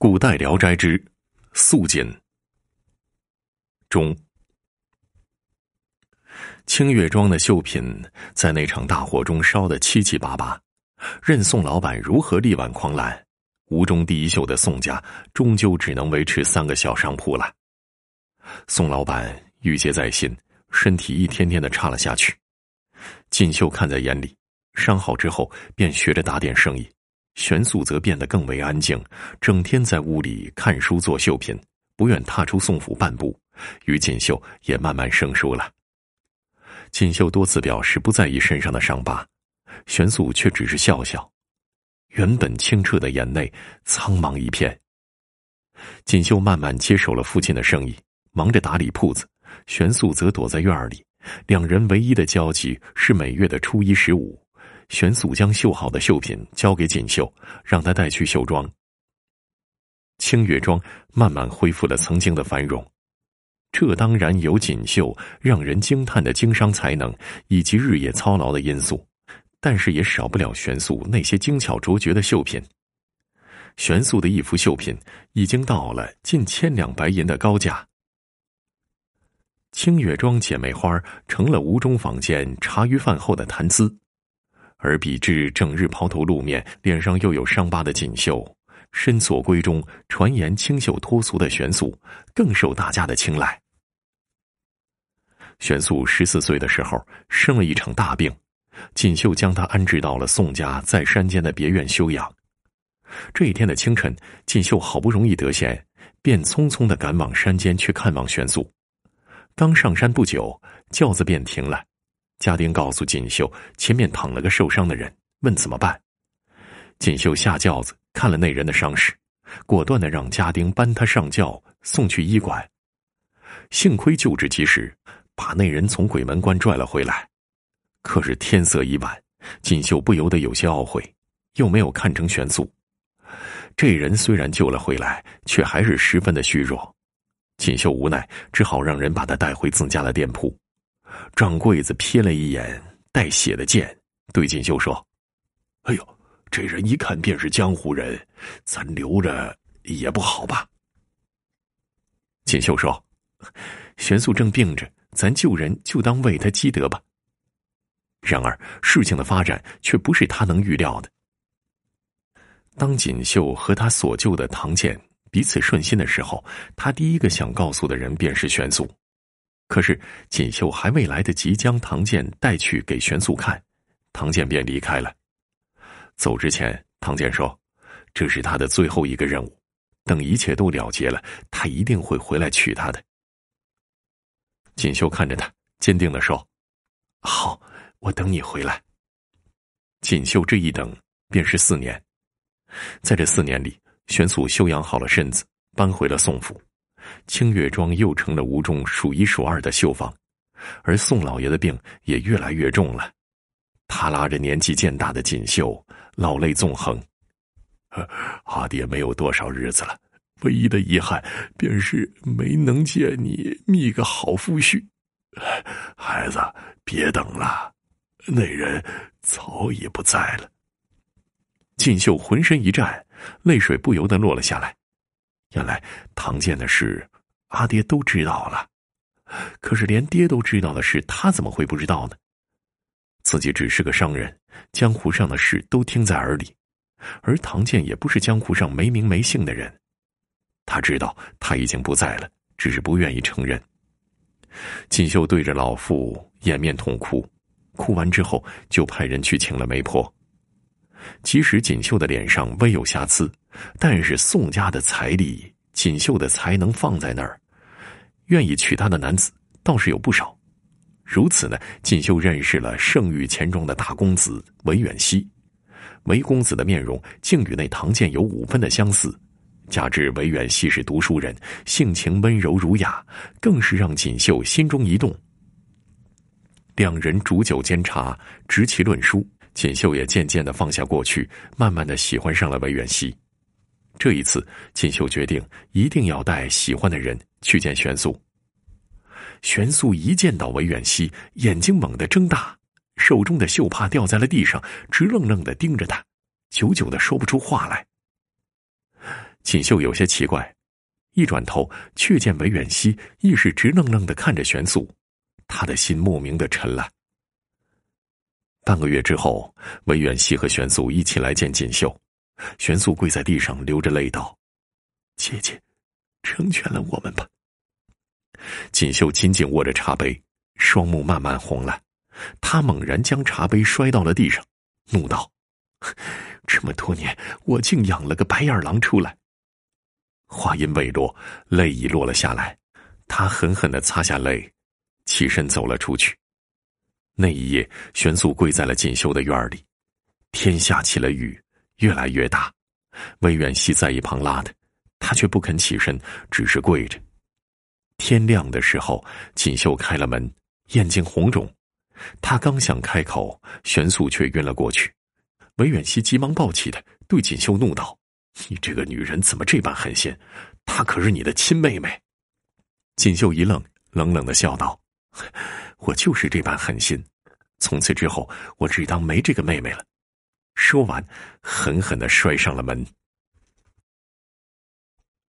古代聊斋之素锦中，清月庄的绣品在那场大火中烧得七七八八，任宋老板如何力挽狂澜，吴中第一秀的宋家终究只能维持三个小商铺了。宋老板郁结在心，身体一天天的差了下去。锦绣看在眼里，伤好之后便学着打点生意。玄素则变得更为安静，整天在屋里看书做绣品，不愿踏出宋府半步。与锦绣也慢慢生疏了。锦绣多次表示不在意身上的伤疤，玄素却只是笑笑。原本清澈的眼内苍茫一片。锦绣慢慢接手了父亲的生意，忙着打理铺子，玄素则躲在院里。两人唯一的交集是每月的初一十五。玄素将绣好的绣品交给锦绣，让他带去绣庄。清月庄慢慢恢复了曾经的繁荣，这当然有锦绣让人惊叹的经商才能以及日夜操劳的因素，但是也少不了玄素那些精巧卓绝的绣品。玄素的一幅绣品已经到了近千两白银的高价。清月庄姐妹花成了吴中坊间茶余饭后的谈资。而比之整日抛头露面、脸上又有伤疤的锦绣，身锁闺中传言清秀脱俗的玄素，更受大家的青睐。玄素十四岁的时候生了一场大病，锦绣将她安置到了宋家在山间的别院休养。这一天的清晨，锦绣好不容易得闲，便匆匆的赶往山间去看望玄素。刚上山不久，轿子便停了。家丁告诉锦绣，前面躺了个受伤的人，问怎么办。锦绣下轿子看了那人的伤势，果断的让家丁搬他上轿，送去医馆。幸亏救治及时，把那人从鬼门关拽了回来。可是天色已晚，锦绣不由得有些懊悔，又没有看成玄素。这人虽然救了回来，却还是十分的虚弱。锦绣无奈，只好让人把他带回自家的店铺。掌柜子瞥了一眼带血的剑，对锦绣说：“哎呦，这人一看便是江湖人，咱留着也不好吧？”锦绣说：“玄素正病着，咱救人就当为他积德吧。”然而事情的发展却不是他能预料的。当锦绣和他所救的唐剑彼此顺心的时候，他第一个想告诉的人便是玄素。可是锦绣还未来得及将唐建带去给玄素看，唐建便离开了。走之前，唐建说：“这是他的最后一个任务，等一切都了结了，他一定会回来娶她的。”锦绣看着他，坚定的说：“好，我等你回来。”锦绣这一等便是四年，在这四年里，玄素修养好了身子，搬回了宋府。清月庄又成了吴中数一数二的绣坊，而宋老爷的病也越来越重了。他拉着年纪渐大的锦绣，老泪纵横。阿爹没有多少日子了，唯一的遗憾便是没能见你觅个好夫婿。孩子，别等了，那人早已不在了。锦绣浑身一颤，泪水不由得落了下来。原来唐建的事，阿爹都知道了。可是连爹都知道的事，他怎么会不知道呢？自己只是个商人，江湖上的事都听在耳里。而唐建也不是江湖上没名没姓的人，他知道他已经不在了，只是不愿意承认。锦绣对着老妇掩面痛哭，哭完之后就派人去请了媒婆。即使锦绣的脸上微有瑕疵，但是宋家的财力、锦绣的才能放在那儿，愿意娶她的男子倒是有不少。如此呢，锦绣认识了盛誉钱庄的大公子韦远熙。韦公子的面容竟与那唐建有五分的相似，加之韦远熙是读书人，性情温柔儒雅，更是让锦绣心中一动。两人煮酒煎茶，执棋论书。锦绣也渐渐的放下过去，慢慢的喜欢上了韦远熙。这一次，锦绣决定一定要带喜欢的人去见玄素。玄素一见到韦远熙，眼睛猛地睁大，手中的绣帕掉在了地上，直愣愣的盯着他，久久的说不出话来。锦绣有些奇怪，一转头却见韦远熙亦是直愣愣的看着玄素，他的心莫名的沉了。半个月之后，韦远熙和玄素一起来见锦绣，玄素跪在地上流着泪道：“姐姐，成全了我们吧。”锦绣紧紧握着茶杯，双目慢慢红了，他猛然将茶杯摔到了地上，怒道：“这么多年，我竟养了个白眼狼出来！”话音未落，泪已落了下来，他狠狠的擦下泪，起身走了出去。那一夜，玄素跪在了锦绣的院里，天下起了雨，越来越大。魏远熙在一旁拉他，他却不肯起身，只是跪着。天亮的时候，锦绣开了门，眼睛红肿。他刚想开口，玄素却晕了过去。魏远熙急忙抱起他，对锦绣怒道：“你这个女人怎么这般狠心？她可是你的亲妹妹。”锦绣一愣，冷冷的笑道。我就是这般狠心，从此之后，我只当没这个妹妹了。说完，狠狠的摔上了门。